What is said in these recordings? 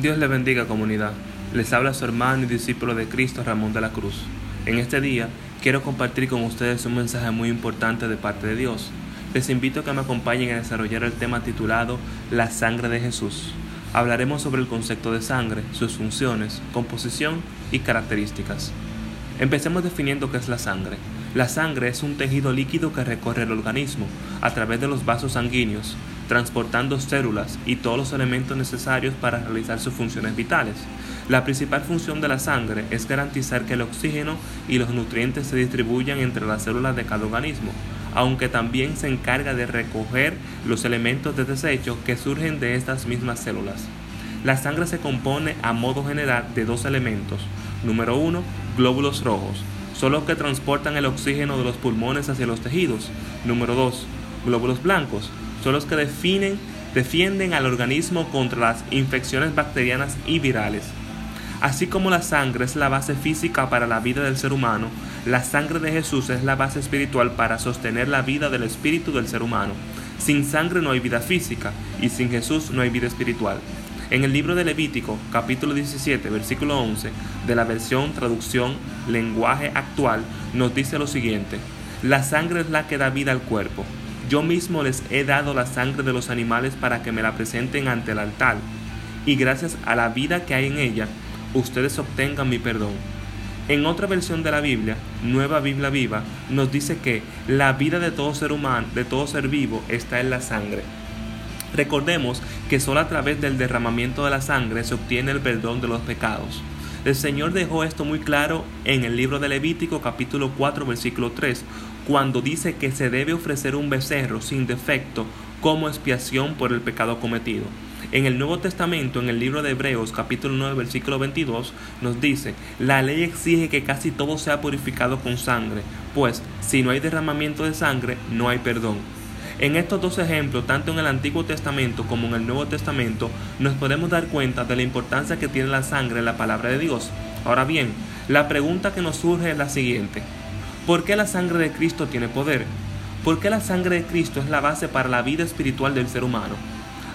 Dios le bendiga comunidad. Les habla su hermano y discípulo de Cristo Ramón de la Cruz. En este día quiero compartir con ustedes un mensaje muy importante de parte de Dios. Les invito a que me acompañen a desarrollar el tema titulado La sangre de Jesús. Hablaremos sobre el concepto de sangre, sus funciones, composición y características. Empecemos definiendo qué es la sangre. La sangre es un tejido líquido que recorre el organismo a través de los vasos sanguíneos, transportando células y todos los elementos necesarios para realizar sus funciones vitales. La principal función de la sangre es garantizar que el oxígeno y los nutrientes se distribuyan entre las células de cada organismo, aunque también se encarga de recoger los elementos de desecho que surgen de estas mismas células. La sangre se compone a modo general de dos elementos. Número 1, glóbulos rojos, son los que transportan el oxígeno de los pulmones hacia los tejidos. Número 2. Glóbulos blancos. Son los que definen, defienden al organismo contra las infecciones bacterianas y virales. Así como la sangre es la base física para la vida del ser humano, la sangre de Jesús es la base espiritual para sostener la vida del espíritu del ser humano. Sin sangre no hay vida física y sin Jesús no hay vida espiritual. En el libro de Levítico, capítulo 17, versículo 11, de la versión traducción lenguaje actual, nos dice lo siguiente, la sangre es la que da vida al cuerpo. Yo mismo les he dado la sangre de los animales para que me la presenten ante el altar, y gracias a la vida que hay en ella, ustedes obtengan mi perdón. En otra versión de la Biblia, Nueva Biblia Viva, nos dice que la vida de todo ser humano, de todo ser vivo, está en la sangre. Recordemos que solo a través del derramamiento de la sangre se obtiene el perdón de los pecados. El Señor dejó esto muy claro en el libro de Levítico capítulo 4 versículo 3, cuando dice que se debe ofrecer un becerro sin defecto como expiación por el pecado cometido. En el Nuevo Testamento, en el libro de Hebreos capítulo 9 versículo 22, nos dice, la ley exige que casi todo sea purificado con sangre, pues si no hay derramamiento de sangre, no hay perdón. En estos dos ejemplos, tanto en el Antiguo Testamento como en el Nuevo Testamento, nos podemos dar cuenta de la importancia que tiene la sangre en la palabra de Dios. Ahora bien, la pregunta que nos surge es la siguiente. ¿Por qué la sangre de Cristo tiene poder? ¿Por qué la sangre de Cristo es la base para la vida espiritual del ser humano?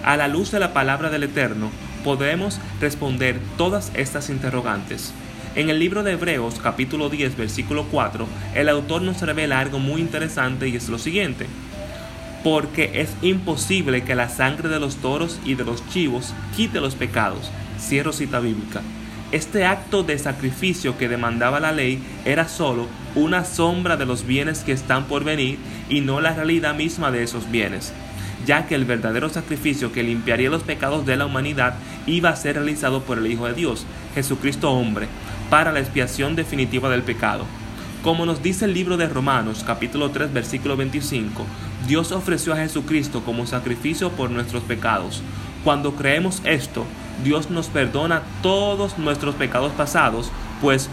A la luz de la palabra del Eterno, podemos responder todas estas interrogantes. En el libro de Hebreos capítulo 10 versículo 4, el autor nos revela algo muy interesante y es lo siguiente porque es imposible que la sangre de los toros y de los chivos quite los pecados. Cierro cita bíblica. Este acto de sacrificio que demandaba la ley era sólo una sombra de los bienes que están por venir y no la realidad misma de esos bienes, ya que el verdadero sacrificio que limpiaría los pecados de la humanidad iba a ser realizado por el Hijo de Dios, Jesucristo hombre, para la expiación definitiva del pecado. Como nos dice el libro de Romanos capítulo 3 versículo 25, Dios ofreció a Jesucristo como sacrificio por nuestros pecados. Cuando creemos esto, Dios nos perdona todos nuestros pecados pasados, pues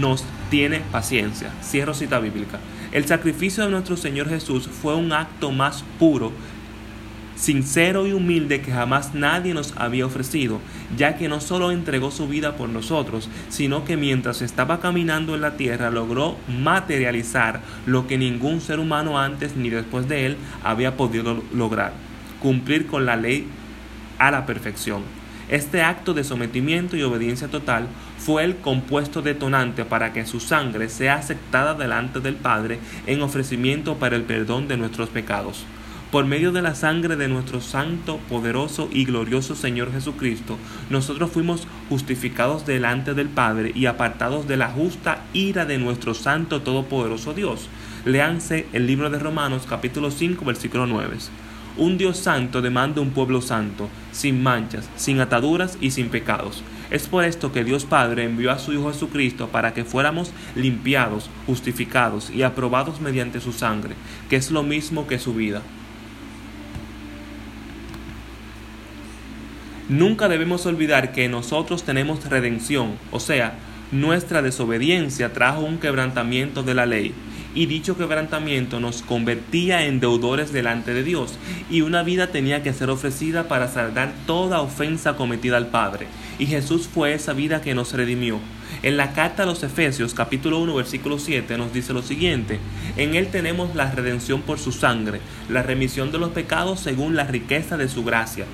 nos tiene paciencia. Cierro cita bíblica. El sacrificio de nuestro Señor Jesús fue un acto más puro sincero y humilde que jamás nadie nos había ofrecido, ya que no solo entregó su vida por nosotros, sino que mientras estaba caminando en la tierra logró materializar lo que ningún ser humano antes ni después de él había podido lograr, cumplir con la ley a la perfección. Este acto de sometimiento y obediencia total fue el compuesto detonante para que su sangre sea aceptada delante del Padre en ofrecimiento para el perdón de nuestros pecados. Por medio de la sangre de nuestro santo, poderoso y glorioso Señor Jesucristo, nosotros fuimos justificados delante del Padre y apartados de la justa ira de nuestro santo todopoderoso Dios. Leanse el libro de Romanos capítulo 5 versículo 9. Un Dios santo demanda un pueblo santo, sin manchas, sin ataduras y sin pecados. Es por esto que Dios Padre envió a su Hijo Jesucristo para que fuéramos limpiados, justificados y aprobados mediante su sangre, que es lo mismo que su vida. Nunca debemos olvidar que nosotros tenemos redención, o sea, nuestra desobediencia trajo un quebrantamiento de la ley, y dicho quebrantamiento nos convertía en deudores delante de Dios, y una vida tenía que ser ofrecida para saldar toda ofensa cometida al Padre, y Jesús fue esa vida que nos redimió. En la carta a los Efesios capítulo 1 versículo 7 nos dice lo siguiente, en Él tenemos la redención por su sangre, la remisión de los pecados según la riqueza de su gracia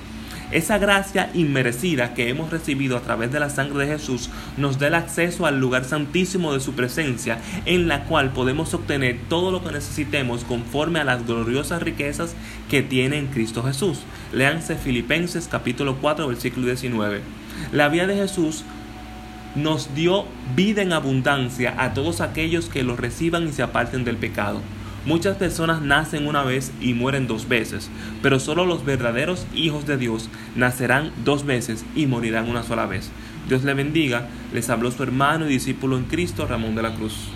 Esa gracia inmerecida que hemos recibido a través de la sangre de Jesús nos da el acceso al lugar santísimo de su presencia, en la cual podemos obtener todo lo que necesitemos conforme a las gloriosas riquezas que tiene en Cristo Jesús. Leanse Filipenses capítulo 4 versículo 19. La vida de Jesús nos dio vida en abundancia a todos aquellos que lo reciban y se aparten del pecado. Muchas personas nacen una vez y mueren dos veces, pero solo los verdaderos hijos de Dios nacerán dos veces y morirán una sola vez. Dios le bendiga, les habló su hermano y discípulo en Cristo, Ramón de la Cruz.